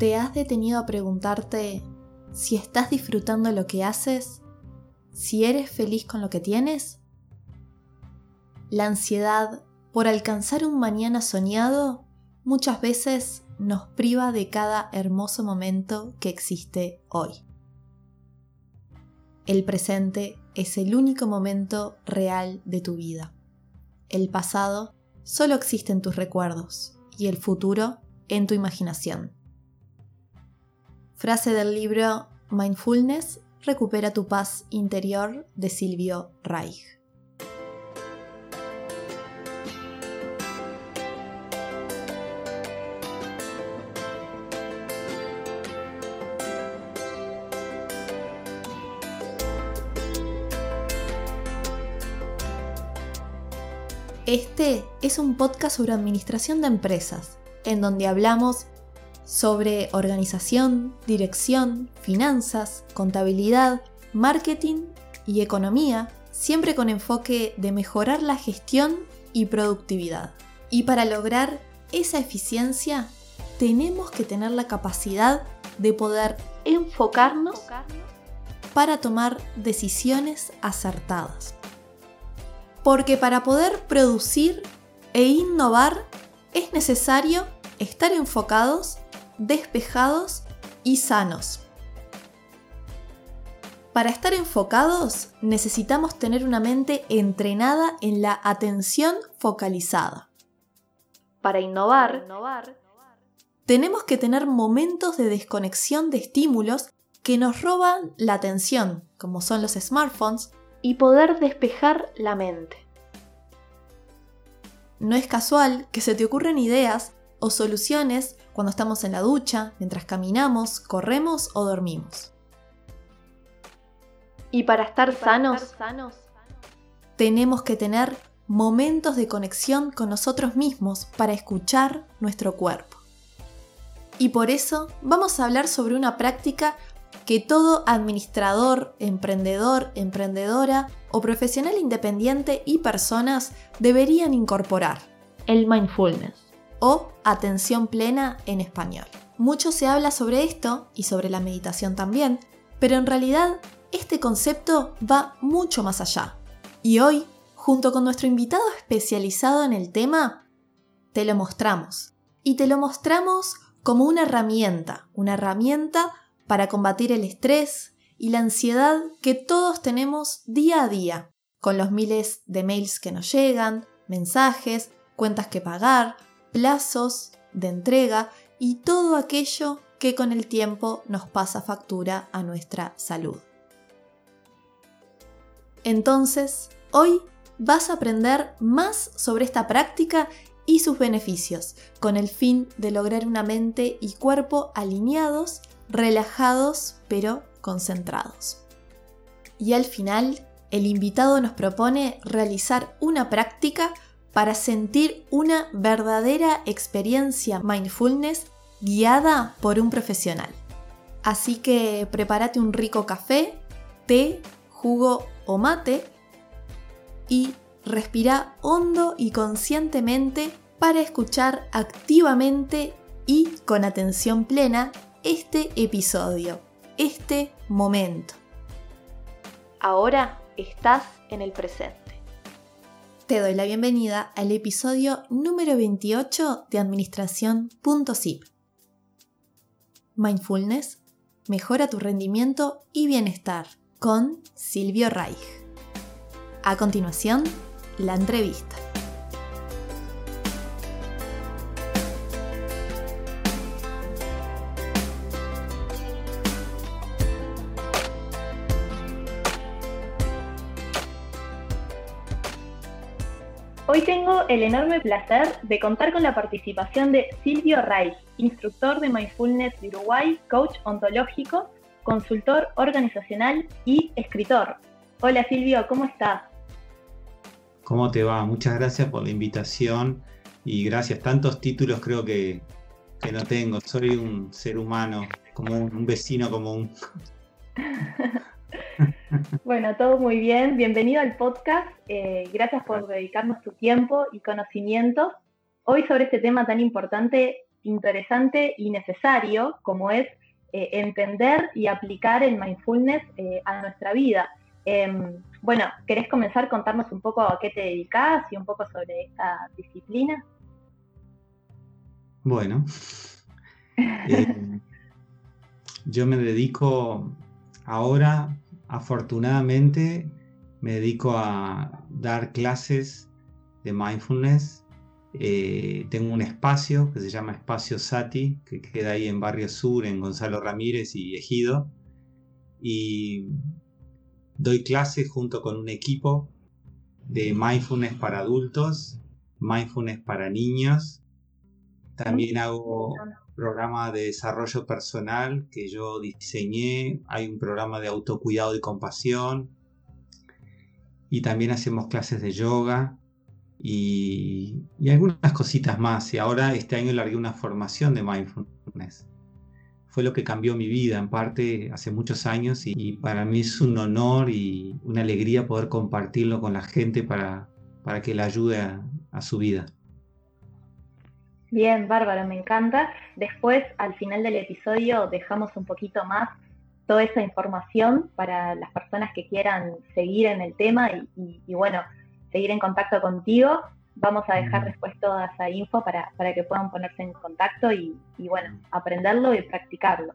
¿Te has detenido a preguntarte si estás disfrutando lo que haces? ¿Si eres feliz con lo que tienes? La ansiedad por alcanzar un mañana soñado muchas veces nos priva de cada hermoso momento que existe hoy. El presente es el único momento real de tu vida. El pasado solo existe en tus recuerdos y el futuro en tu imaginación. Frase del libro Mindfulness, recupera tu paz interior de Silvio Reich. Este es un podcast sobre administración de empresas, en donde hablamos sobre organización, dirección, finanzas, contabilidad, marketing y economía, siempre con enfoque de mejorar la gestión y productividad. Y para lograr esa eficiencia, tenemos que tener la capacidad de poder enfocarnos para tomar decisiones acertadas. Porque para poder producir e innovar es necesario estar enfocados, despejados y sanos. Para estar enfocados necesitamos tener una mente entrenada en la atención focalizada. Para innovar, tenemos que tener momentos de desconexión de estímulos que nos roban la atención, como son los smartphones, y poder despejar la mente. No es casual que se te ocurran ideas o soluciones cuando estamos en la ducha, mientras caminamos, corremos o dormimos. Y para estar, sanos, sanos, tenemos que tener momentos de conexión con nosotros mismos para escuchar nuestro cuerpo. Y por eso vamos a hablar sobre una práctica que todo administrador, emprendedor, emprendedora o profesional independiente y personas deberían incorporar. El mindfulness o atención plena en español. Mucho se habla sobre esto y sobre la meditación también, pero en realidad este concepto va mucho más allá. Y hoy, junto con nuestro invitado especializado en el tema, te lo mostramos. Y te lo mostramos como una herramienta, una herramienta para combatir el estrés y la ansiedad que todos tenemos día a día, con los miles de mails que nos llegan, mensajes, cuentas que pagar, plazos de entrega y todo aquello que con el tiempo nos pasa factura a nuestra salud. Entonces, hoy vas a aprender más sobre esta práctica y sus beneficios, con el fin de lograr una mente y cuerpo alineados relajados pero concentrados. Y al final, el invitado nos propone realizar una práctica para sentir una verdadera experiencia mindfulness guiada por un profesional. Así que prepárate un rico café, té, jugo o mate y respira hondo y conscientemente para escuchar activamente y con atención plena este episodio, este momento. Ahora estás en el presente. Te doy la bienvenida al episodio número 28 de Administración.zip. Mindfulness mejora tu rendimiento y bienestar con Silvio Reich. A continuación, la entrevista. Hoy tengo el enorme placer de contar con la participación de Silvio Reich, instructor de Mindfulness de Uruguay, coach ontológico, consultor organizacional y escritor. Hola Silvio, ¿cómo estás? ¿Cómo te va? Muchas gracias por la invitación y gracias. Tantos títulos creo que, que no tengo. Soy un ser humano, como un vecino común. Bueno, todo muy bien. Bienvenido al podcast. Eh, gracias por dedicarnos tu tiempo y conocimientos. Hoy sobre este tema tan importante interesante y necesario como es eh, entender y aplicar el mindfulness eh, a nuestra vida. Em, bueno, ¿querés comenzar contarnos un poco a qué te dedicas y un poco sobre esta disciplina? Bueno, yo me dedico ahora, afortunadamente, me dedico a dar clases de mindfulness. Eh, tengo un espacio que se llama Espacio Sati, que queda ahí en Barrio Sur, en Gonzalo Ramírez y Ejido. Y doy clases junto con un equipo de mindfulness para adultos, mindfulness para niños. También hago programa de desarrollo personal que yo diseñé. Hay un programa de autocuidado y compasión. Y también hacemos clases de yoga y, algunas cositas más. Y ahora este año largué una formación de mindfulness. Fue lo que cambió mi vida en parte hace muchos años y, para mí es un honor y una alegría poder compartirlo con la gente para, para que la ayude a, su vida. Bien, bárbaro, me encanta. Después, al final del episodio, dejamos un poquito más toda esa información para las personas que quieran seguir en el tema y, y bueno, seguir en contacto contigo. Vamos a dejar después toda esa info para, que puedan ponerse en contacto y, bueno, aprenderlo y practicarlo.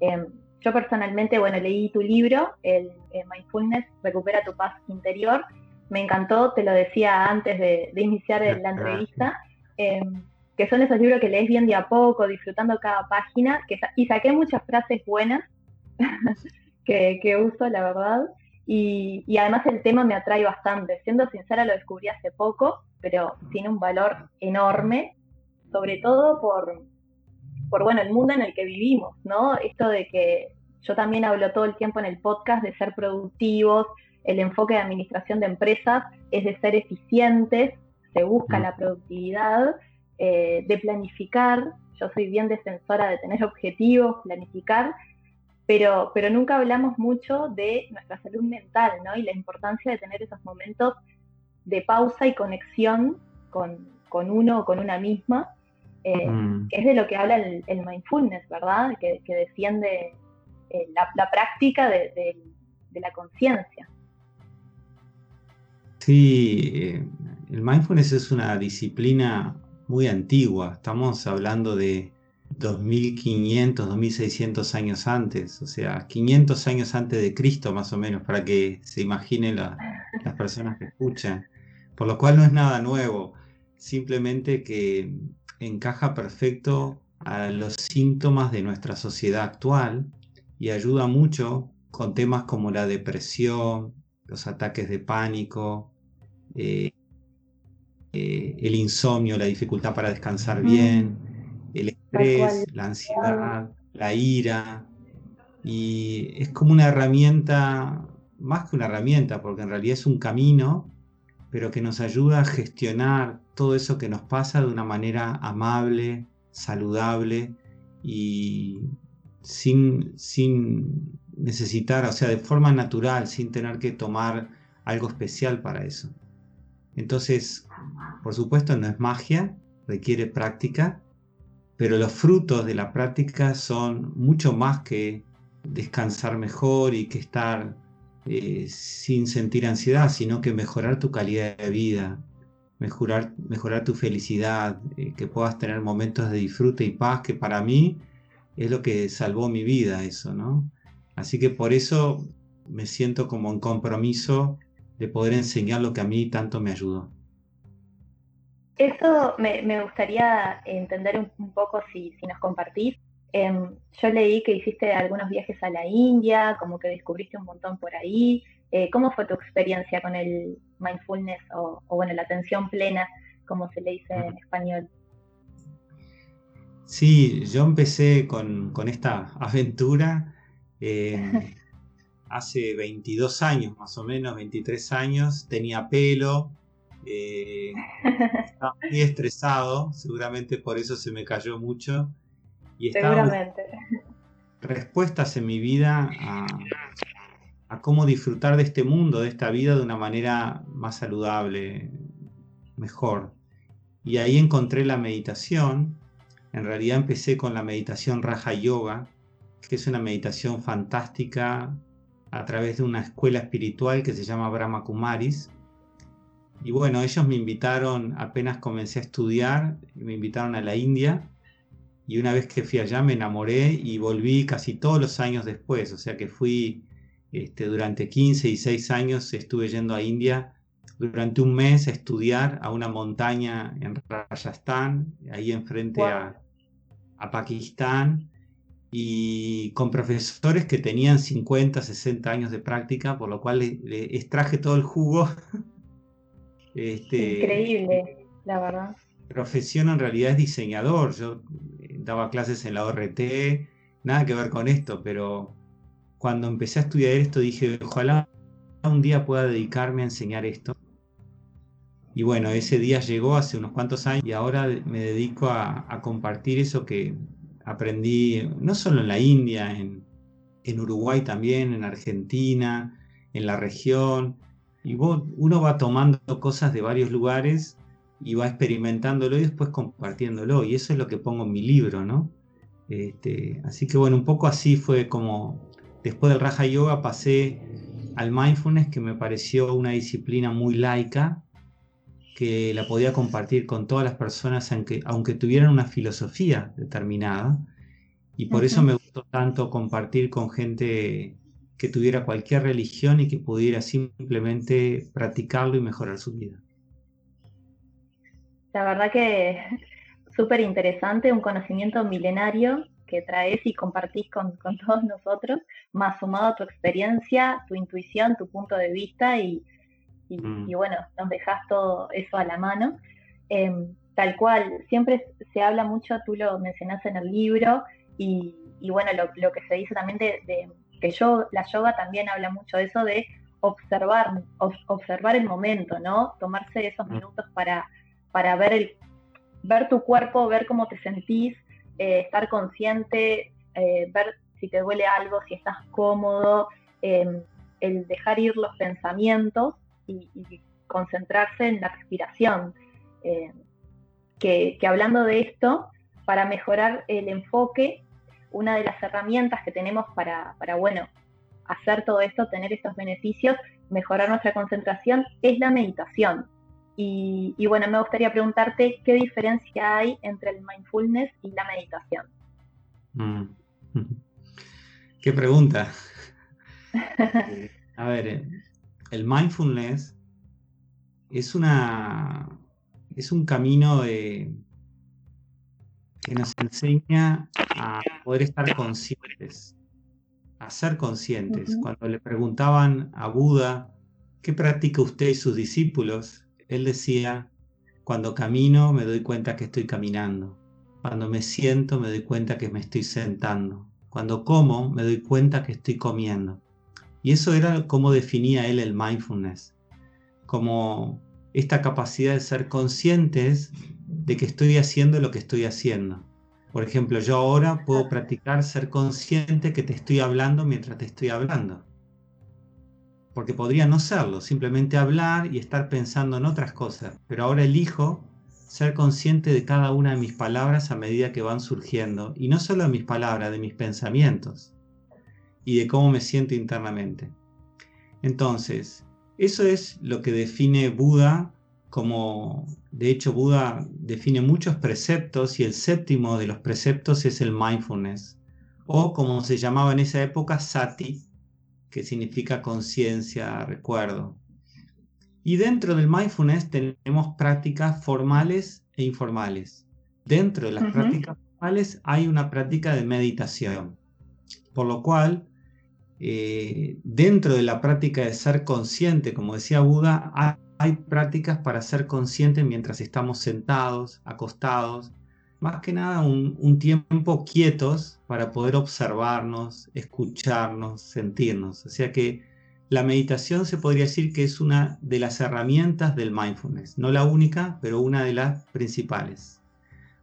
Em, yo personalmente, bueno, leí tu libro, el, Mindfulness, Recupera tu paz interior. Me encantó, te lo decía antes de, iniciar la entrevista, em, que son esos libros que lees bien de a poco, disfrutando cada página, que, y saqué muchas frases buenas que, que uso, la verdad. Y, además el tema me atrae bastante. Siendo sincera, lo descubrí hace poco, pero tiene un valor enorme, sobre todo por, por bueno, el mundo en el que vivimos, ¿no? Esto de que yo también hablo todo el tiempo en el podcast de ser productivos, el enfoque de administración de empresas es de ser eficientes, se busca mm. la productividad, eh, de planificar. Yo soy bien defensora de tener objetivos, planificar, pero, pero nunca hablamos mucho de nuestra salud mental, ¿no? Y la importancia de tener esos momentos de pausa y conexión con, con uno o con una misma, eh, mm. que es de lo que habla el, mindfulness, ¿verdad? Que, que defiende eh, la, práctica de, de, la conciencia. Sí, el mindfulness es una disciplina muy antigua, estamos hablando de 2500, 2600 años antes, o sea, 500 años antes de Cristo más o menos, para que se imaginen las personas que escuchan. Por lo cual no es nada nuevo, simplemente que encaja perfecto a los síntomas de nuestra sociedad actual y ayuda mucho con temas como la depresión, los ataques de pánico, eh, eh, el insomnio, la dificultad para descansar bien el estrés, la ansiedad, la ira. Y es como una herramienta, más que una herramienta, porque en realidad es un camino, pero que nos ayuda a gestionar todo eso que nos pasa de una manera amable, saludable y sin, sin necesitar, o sea, de forma natural, sin tener que tomar algo especial para eso. Entonces, por supuesto, no es magia, requiere práctica, pero los frutos de la práctica son mucho más que descansar mejor y que estar eh, sin sentir ansiedad, sino que mejorar tu calidad de vida, mejorar, tu felicidad, eh, que puedas tener momentos de disfrute y paz, que para mí es lo que salvó mi vida, eso, ¿no? Así que por eso me siento como en compromiso de poder enseñar lo que a mí tanto me ayudó. Eso me, gustaría entender un, poco si, nos compartís. Em, yo leí que hiciste algunos viajes a la India, como que descubriste un montón por ahí. Eh, ¿Cómo fue tu experiencia con el mindfulness o, bueno, la atención plena, como se le dice en español? Sí, yo empecé con, esta aventura em, hace 22 años, más o menos, 23 años. Tenía pelo, eh, estaba muy estresado, seguramente por eso se me cayó mucho. Y seguramente. Respuestas en mi vida a, cómo disfrutar de este mundo, de esta vida de una manera más saludable, mejor. Y ahí encontré la meditación, En realidad empecé con la meditación Raja Yoga, que es una meditación fantástica a través de una escuela espiritual que se llama Brahma Kumaris. Y bueno, ellos me invitaron, apenas comencé a estudiar, me invitaron a la India. Y una vez que fui allá me enamoré y volví casi todos los años después, o sea que fui este, durante 15 y 6 años estuve yendo a India. Durante un mes a estudiar a una montaña en Rajasthan, ahí enfrente a, a Pakistán, y con profesores que tenían 50, 60 años de práctica, por lo cual le, extraje todo el jugo. este, Increíble, la verdad. Profesión en realidad es diseñador. Yo eh, daba clases en la ORT, nada que ver con esto, pero cuando empecé a estudiar esto dije, ojalá un día pueda dedicarme a enseñar esto. Y bueno, ese día llegó hace unos cuantos años y ahora me dedico a compartir eso que, aprendí no solo en la India, en, Uruguay también, en Argentina, en la región. Y uno va tomando cosas de varios lugares y va experimentándolo y después compartiéndolo. Y eso es lo que pongo en mi libro, ¿no? Este, así que bueno, un poco así fue como después del Raja Yoga pasé al mindfulness, que me pareció una disciplina muy laica, que la podía compartir con todas las personas, aunque, aunque tuvieran una filosofía determinada. Y por eso me gustó tanto compartir con gente que tuviera cualquier religión y que pudiera simplemente practicarlo y mejorar su vida. La verdad que súper interesante, un conocimiento milenario que traes y compartís con, con, todos nosotros, más sumado a tu experiencia, tu intuición, tu punto de vista y, Mm. y, bueno, nos dejas todo eso a la mano. Em, tal cual, siempre se habla mucho, tú lo mencionas en el libro, y, bueno, lo, que se dice también de, que yo, la yoga también habla mucho de eso, de observar, observar el momento, ¿no? Tomarse esos mm. minutos para, para ver, el, ver tu cuerpo, ver cómo te sentís, eh, estar consciente, eh, ver si te duele algo, si estás cómodo, em, el dejar ir los pensamientos y, concentrarse en la respiración. Eh, que, hablando de esto, para mejorar el enfoque, una de las herramientas que tenemos para, bueno, hacer todo esto, tener estos beneficios, mejorar nuestra concentración, es la meditación. Y, bueno, me gustaría preguntarte qué diferencia hay entre el mindfulness y la meditación. Mm. Qué pregunta. A ver, eh, el mindfulness es una es un camino que nos enseña a poder estar conscientes, a ser conscientes. Cuando le preguntaban a Buda, ¿qué practica usted y sus discípulos? Él decía, cuando camino me doy cuenta que estoy caminando. Cuando me siento me doy cuenta que me estoy sentando. Cuando como me doy cuenta que estoy comiendo. Y eso era como definía él el mindfulness, como esta capacidad de ser conscientes de que estoy haciendo lo que estoy haciendo. Por ejemplo, yo ahora puedo practicar ser consciente que te estoy hablando mientras te estoy hablando. Porque podría no serlo, simplemente hablar y estar pensando en otras cosas. Pero ahora elijo ser consciente de cada una de mis palabras a medida que van surgiendo. Y no solo de mis palabras, de mis pensamientos y de cómo me siento internamente. Entonces, eso es lo que define Buda como, de hecho, Buda define muchos preceptos y el séptimo de los preceptos es el mindfulness, o como se llamaba en esa época, sati, que significa conciencia, recuerdo. Y dentro del mindfulness tenemos prácticas formales e informales. Dentro de las prácticas formales hay una práctica de meditación, por lo cual eh, dentro de la práctica de ser consciente, como decía Buda, hay, prácticas para ser consciente mientras estamos sentados, acostados, más que nada un, tiempo quietos para poder observarnos, escucharnos, sentirnos. O sea que la meditación se podría decir que es una de las herramientas del mindfulness, no la única, pero una de las principales.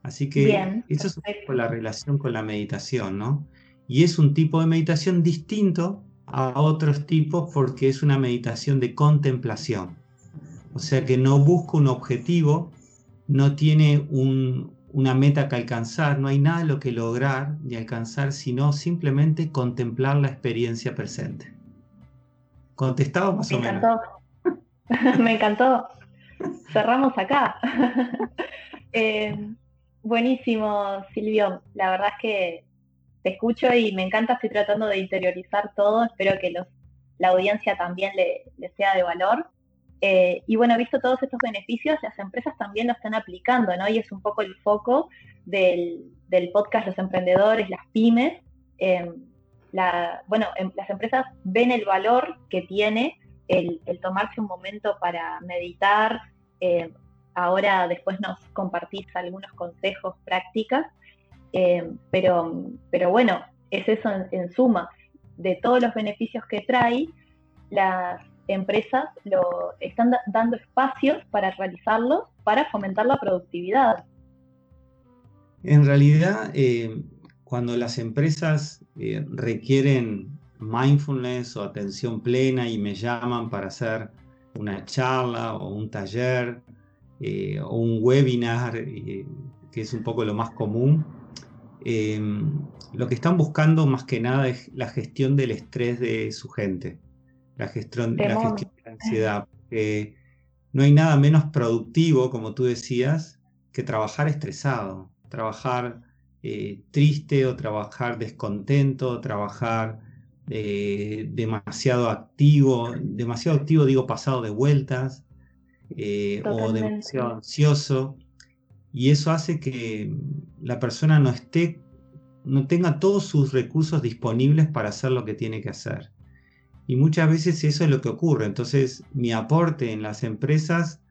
Así que eso es la relación con la meditación, ¿no? Y es un tipo de meditación distinto a otros tipos porque es una meditación de contemplación. O sea que no busca un objetivo, no tiene un, una meta que alcanzar, no hay nada lo que lograr ni alcanzar, sino simplemente contemplar la experiencia presente. ¿Contestado más Me o encantó. Me encantó. Cerramos acá. Eh, buenísimo, Silvio. La verdad es que te escucho y me encanta, estoy tratando de interiorizar todo, espero que los, la audiencia también le, sea de valor. Eh, y bueno, visto todos estos beneficios, las empresas también lo están aplicando, ¿no? Y es un poco el foco del, podcast Los Emprendedores, las pymes. la, bueno, em, las empresas ven el valor que tiene el, tomarse un momento para meditar. Eh, ahora después nos compartís algunos consejos, prácticas, pero, pero bueno, es eso en, suma. De todos los beneficios que trae, las empresas lo están dando espacios para realizarlo, para fomentar la productividad. En realidad, eh, cuando las empresas requieren mindfulness o atención plena y me llaman para hacer una charla o un taller eh, o un webinar, eh, que es un poco lo más común, lo que están buscando más que nada es la gestión del estrés de su gente, la gestión, la gestión de la ansiedad. no hay nada menos productivo, como tú decías, que trabajar estresado, trabajar eh, triste o trabajar descontento, o trabajar eh, demasiado activo, demasiado activo digo pasado de vueltas eh, o demasiado ansioso y eso hace que la persona no esté, no tenga todos sus recursos disponibles para hacer lo que tiene que hacer. Y muchas veces eso es lo que ocurre. Entonces mi aporte en las empresas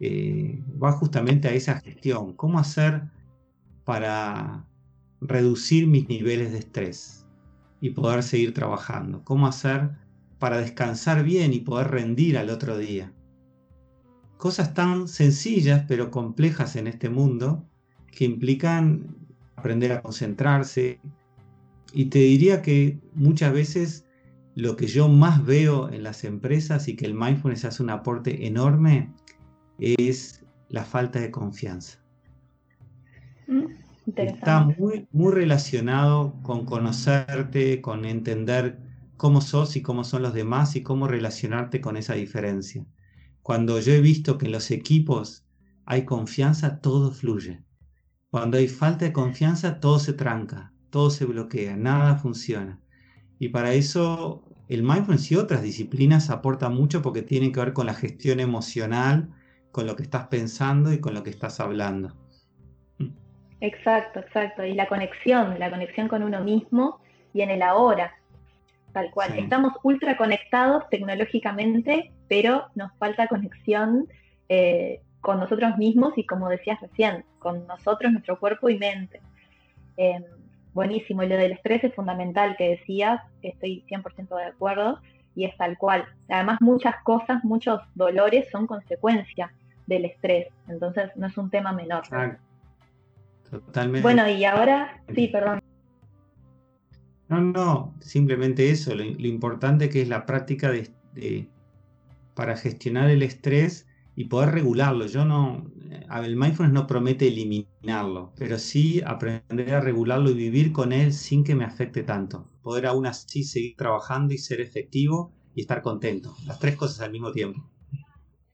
eh, va justamente a esa gestión. ¿Cómo hacer para reducir mis niveles de estrés? y poder seguir trabajando. ¿Cómo hacer para descansar bien y poder rendir al otro día? Cosas tan sencillas pero complejas en este mundo que implican aprender a concentrarse. Y te diría que muchas veces lo que yo más veo en las empresas y que el mindfulness hace un aporte enorme es la falta de confianza. Mm. Está muy, muy relacionado con conocerte, con entender cómo sos y cómo son los demás y cómo relacionarte con esa diferencia. Cuando yo he visto que en los equipos hay confianza, todo fluye. Cuando hay falta de confianza, todo se tranca, todo se bloquea, nada funciona. Y para eso el mindfulness y otras disciplinas aportan mucho porque tienen que ver con la gestión emocional, con lo que estás pensando y con lo que estás hablando. Exacto, exacto. Y la conexión, la conexión con uno mismo y en el ahora. Tal cual. Estamos ultra conectados tecnológicamente, pero nos falta conexión eh, con nosotros mismos y como decías recién, con nosotros, nuestro cuerpo y mente. Em, buenísimo. Y lo del estrés es fundamental que decías, estoy 100% de acuerdo y es tal cual. Además, muchas cosas, muchos dolores son consecuencia del estrés. Entonces, no es un tema menor. Totalmente. Bueno, y ahora, sí, perdón. No, no, simplemente eso, lo, importante que es la práctica de, para gestionar el estrés y poder regularlo. Yo no, el mindfulness no promete eliminarlo, pero sí aprender a regularlo y vivir con él sin que me afecte tanto. Poder aún así seguir trabajando y ser efectivo y estar contento. Las tres cosas al mismo tiempo.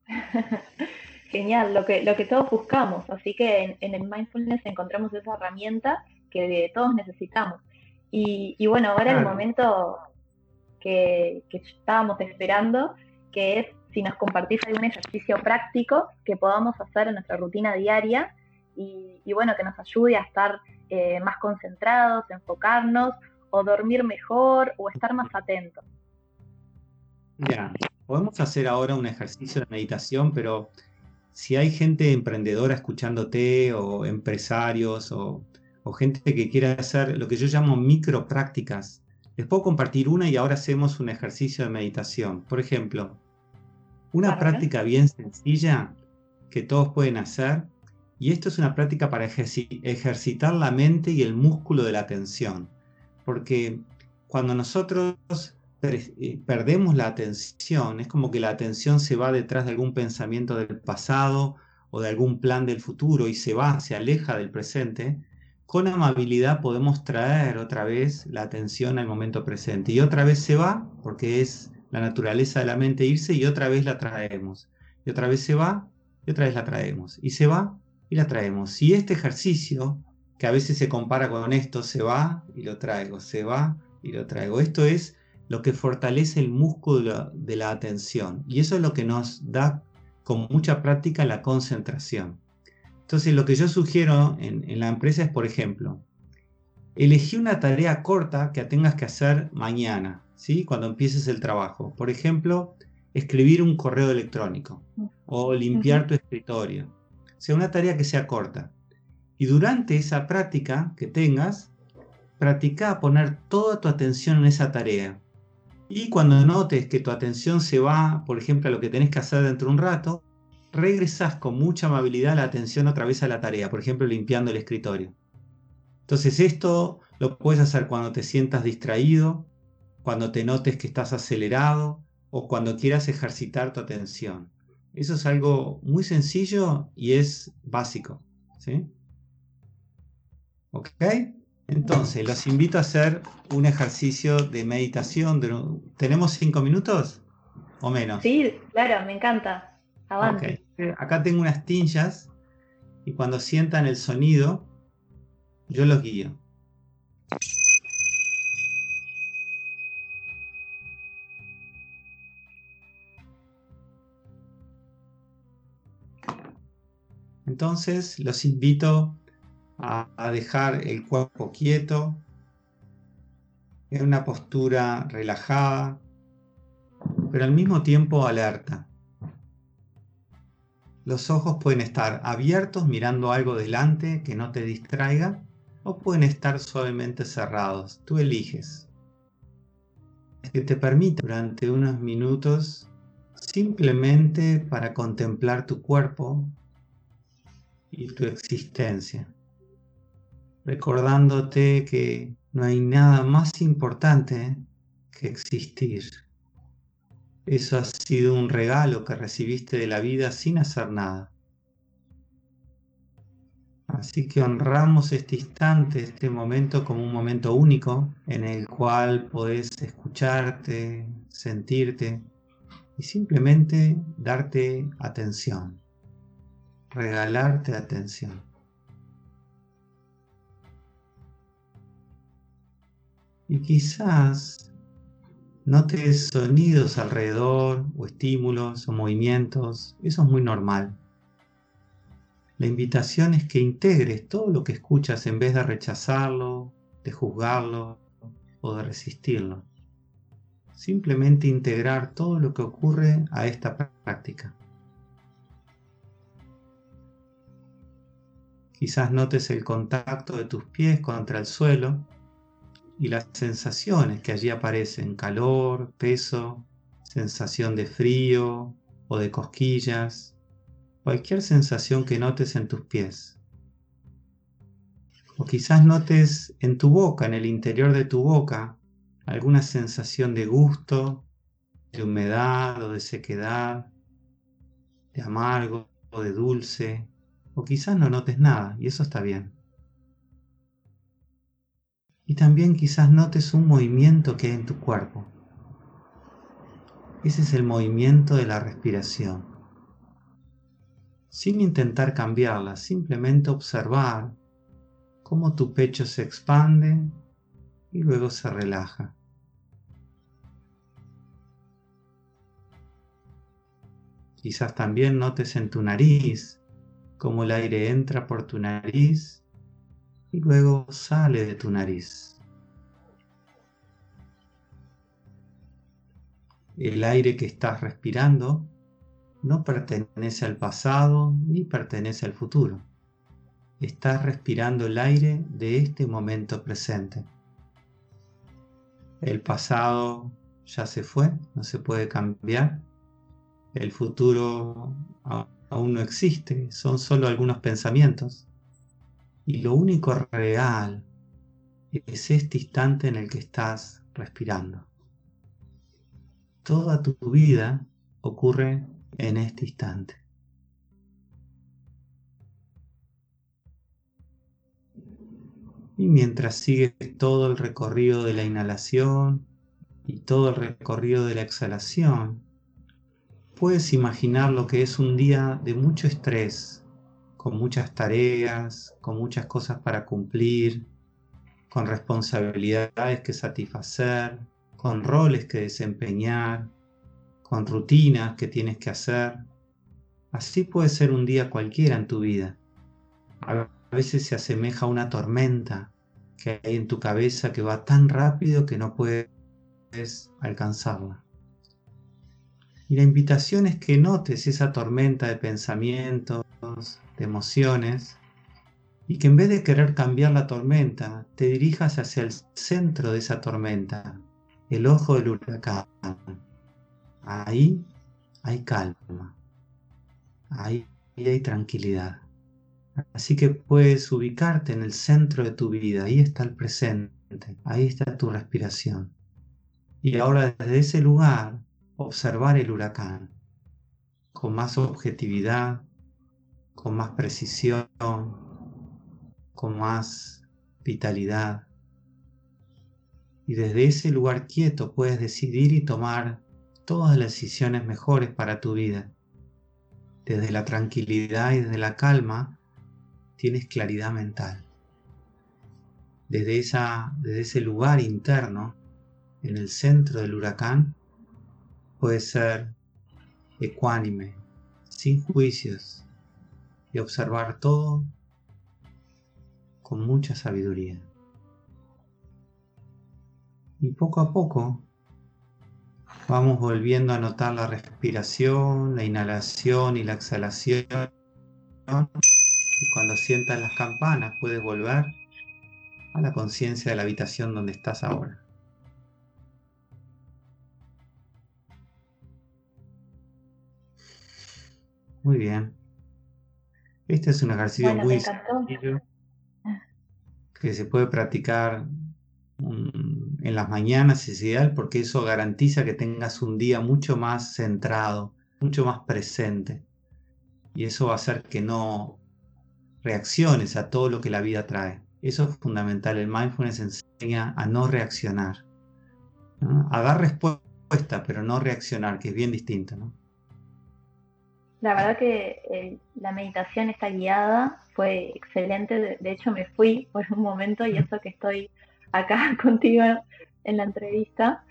Genial, lo que, lo que todos buscamos. Así que en, el mindfulness encontramos esa herramienta que todos necesitamos. Y, bueno, ahora el momento que, estábamos esperando, que es si nos compartís algún ejercicio práctico que podamos hacer en nuestra rutina diaria y, bueno, que nos ayude a estar eh, más concentrados, enfocarnos o dormir mejor o estar más atentos. Ya, podemos hacer ahora un ejercicio de meditación, pero si hay gente emprendedora escuchándote o empresarios o, gente que quiera hacer lo que yo llamo micro prácticas, les puedo compartir una y ahora hacemos un ejercicio de meditación. Por ejemplo, una práctica bien sencilla que todos pueden hacer, y esto es una práctica para ejercitar la mente y el músculo de la atención, porque cuando nosotros eh, perdemos la atención, es como que la atención se va detrás de algún pensamiento del pasado o de algún plan del futuro y se va, se aleja del presente, con amabilidad podemos traer otra vez la atención al momento presente. Y otra vez se va, porque es la naturaleza de la mente irse, y otra vez la traemos. Y otra vez se va, y otra vez la traemos. Y se va, y la traemos. Si este ejercicio, que a veces se compara con esto, se va y lo traigo, se va y lo traigo. Esto es lo que fortalece el músculo de la atención. Y eso es lo que nos da con mucha práctica la concentración. Entonces lo que yo sugiero en, la empresa es, por ejemplo, elegí una tarea corta que tengas que hacer mañana, ¿sí? cuando empieces el trabajo. Por ejemplo, escribir un correo electrónico o limpiar tu escritorio. O sea, una tarea que sea corta. Y durante esa práctica que tengas, practica poner toda tu atención en esa tarea. Y cuando notes que tu atención se va, por ejemplo, a lo que tenés que hacer dentro de un rato, regresas con mucha amabilidad la atención otra vez a la tarea, por ejemplo, limpiando el escritorio. Entonces esto lo puedes hacer cuando te sientas distraído, cuando te notes que estás acelerado o cuando quieras ejercitar tu atención. Eso es algo muy sencillo y es básico. ¿sí? ¿Ok? Entonces, los invito a hacer un ejercicio de meditación. ¿Tenemos cinco minutos o menos? Sí, claro, me encanta. Avance. Acá tengo unas tinchas y cuando sientan el sonido, yo los guío. Entonces, los invito a, dejar el cuerpo quieto, en una postura relajada, pero al mismo tiempo alerta. Los ojos pueden estar abiertos mirando algo delante que no te distraiga o pueden estar suavemente cerrados. Tú eliges. Que te permita durante unos minutos simplemente para contemplar tu cuerpo y tu existencia recordándote que no hay nada más importante que existir. Eso ha sido un regalo que recibiste de la vida sin hacer nada. Así que honramos este instante, este momento como un momento único en el cual podés escucharte, sentirte y simplemente darte atención, regalarte atención. Y quizás notes sonidos alrededor o estímulos o movimientos. Eso es muy normal. La invitación es que integres todo lo que escuchas en vez de rechazarlo, de juzgarlo o de resistirlo. Simplemente integrar todo lo que ocurre a esta práctica. Quizás notes el contacto de tus pies contra el suelo y las sensaciones que allí aparecen, calor, peso, sensación de frío o de cosquillas, cualquier sensación que notes en tus pies. O quizás notes en tu boca, en el interior de tu boca, alguna sensación de gusto, de humedad o de sequedad, de amargo o de dulce, o quizás no notes nada y eso está bien. Y también quizás notes un movimiento que hay en tu cuerpo. Ese es el movimiento de la respiración. Sin intentar cambiarla, simplemente observar cómo tu pecho se expande y luego se relaja. Quizás también notes en tu nariz cómo el aire entra por tu nariz y luego sale de tu nariz. El aire que estás respirando no pertenece al pasado ni pertenece al futuro. Estás respirando el aire de este momento presente. El pasado ya se fue, no se puede cambiar. El futuro aún no existe, son solo algunos pensamientos. Y lo único real es este instante en el que estás respirando. Toda tu vida ocurre en este instante. Y mientras sigues todo el recorrido de la inhalación y todo el recorrido de la exhalación, puedes imaginar lo que es un día de mucho estrés, con muchas tareas, con muchas cosas para cumplir, con responsabilidades que satisfacer, con roles que desempeñar, con rutinas que tienes que hacer. Así puede ser un día cualquiera en tu vida. A veces se asemeja a una tormenta que hay en tu cabeza que va tan rápido que no puedes alcanzarla. Y la invitación es que notes esa tormenta de pensamientos, de emociones, y que en vez de querer cambiar la tormenta, te dirijas hacia el centro de esa tormenta, el ojo del huracán. Ahí hay calma, ahí hay tranquilidad. Así que puedes ubicarte en el centro de tu vida, ahí está el presente, ahí está tu respiración. Y ahora desde ese lugar observar el huracán con más objetividad, con más precisión, con más vitalidad. Y desde ese lugar quieto puedes decidir y tomar todas las decisiones mejores para tu vida. Desde la tranquilidad y desde la calma tienes claridad mental. Desde, esa, desde ese lugar interno, en el centro del huracán, puede ser ecuánime, sin juicios, y observar todo con mucha sabiduría. Y poco a poco vamos volviendo a notar la respiración, la inhalación y la exhalación. Y cuando sientas las campanas puedes volver a la conciencia de la habitación donde estás ahora. Muy bien. Este es un ejercicio muy sencillo que se puede practicar en las mañanas, es ideal porque eso garantiza que tengas un día mucho más centrado, mucho más presente. Y eso va a hacer que no reacciones a todo lo que la vida trae. Eso es fundamental. El mindfulness enseña a no reaccionar. A dar respuesta, pero no reaccionar, que es bien distinto. ¿no? La verdad que eh, la meditación esta guiada fue excelente. De, hecho, me fui por un momento y eso que estoy acá contigo en la entrevista.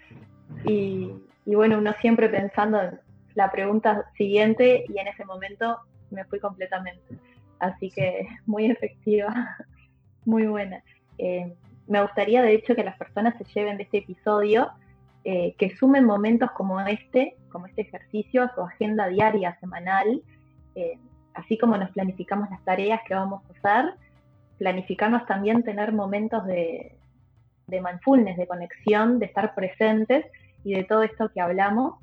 Y, bueno, uno siempre pensando en la pregunta siguiente y en ese momento me fui completamente. Así que muy efectiva, muy buena. Eh, me gustaría, de hecho, que las personas se lleven de este episodio eh, que sumen momentos como este, como este ejercicio, a su agenda diaria, semanal, eh, así como nos planificamos las tareas que vamos a hacer, planificarnos también tener momentos de, de mindfulness, de conexión, de estar presentes y de todo esto que hablamos,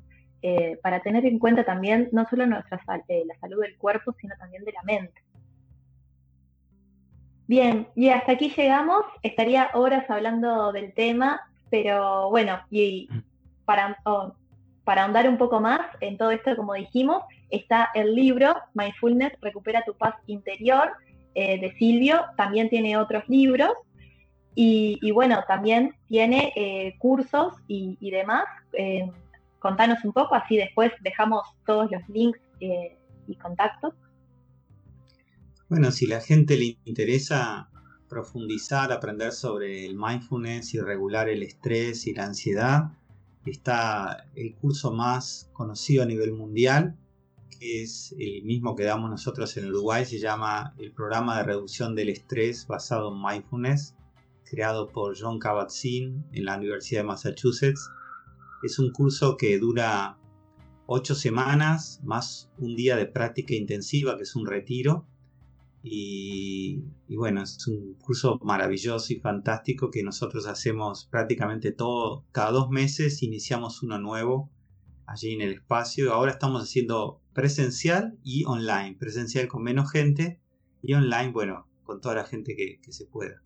eh, para tener en cuenta también no solo nuestra la salud del cuerpo, sino también de la mente. Bien, y hasta aquí llegamos. Estaría horas hablando del tema, pero bueno, y mm. para, oh, para ahondar un poco más en todo esto, como dijimos, está el libro Mindfulness, Recupera tu paz interior, eh, de Silvio. También tiene otros libros. Y, bueno, también tiene eh, cursos y, demás. Eh, contanos un poco, así después dejamos todos los links y contactos. Bueno, si la gente le interesa profundizar, aprender sobre el mindfulness y regular el estrés y la ansiedad, está el curso más conocido a nivel mundial, que es el mismo que damos nosotros en Uruguay, se llama el programa de reducción del estrés basado en mindfulness, creado por John Kabat-Zinn en la Universidad de Massachusetts. Es un curso que dura ocho semanas más un día de práctica intensiva, que es un retiro, y, bueno, es un curso maravilloso y fantástico que nosotros hacemos prácticamente todo, cada dos meses iniciamos uno nuevo allí en el espacio. Ahora estamos haciendo presencial y online, presencial con menos gente y online, bueno, con toda la gente que, que se pueda.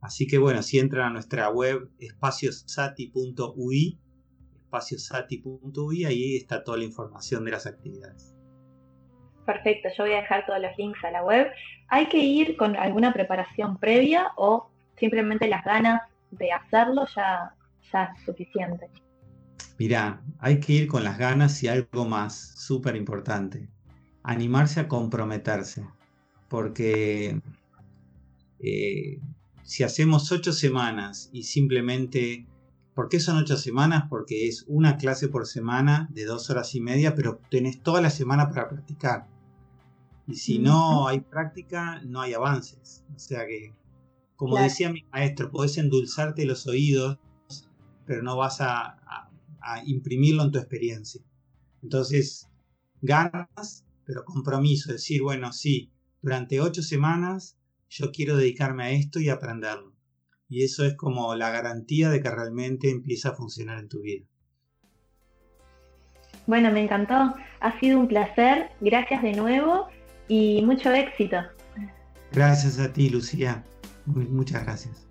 Así que bueno, si entran a nuestra web espaciosati.ui, espaciosati.ui, ahí está toda la información de las actividades. Perfecto, yo voy a dejar todos los links a la web. ¿Hay que ir con alguna preparación previa o simplemente las ganas de hacerlo ya, es suficiente. Mirá, hay que ir con las ganas y algo más, súper importante, animarse a comprometerse, porque eh, si hacemos ocho semanas y simplemente, ¿por qué son ocho semanas? Porque es una clase por semana de dos horas y media, pero tenés toda la semana para practicar. Y si no hay práctica, no hay avances. O sea que, como decía mi maestro, podés endulzarte los oídos, pero no vas a, imprimirlo en tu experiencia. Entonces, ganas, pero compromiso, decir, bueno, sí, durante ocho semanas yo quiero dedicarme a esto y aprenderlo. Y eso es como la garantía de que realmente empieza a funcionar en tu vida. Bueno, me encantó. Ha sido un placer. Gracias de nuevo y mucho éxito. Gracias a ti, Lucía. muchas gracias.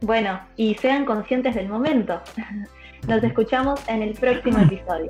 Bueno, y sean conscientes del momento. Nos escuchamos en el próximo episodio.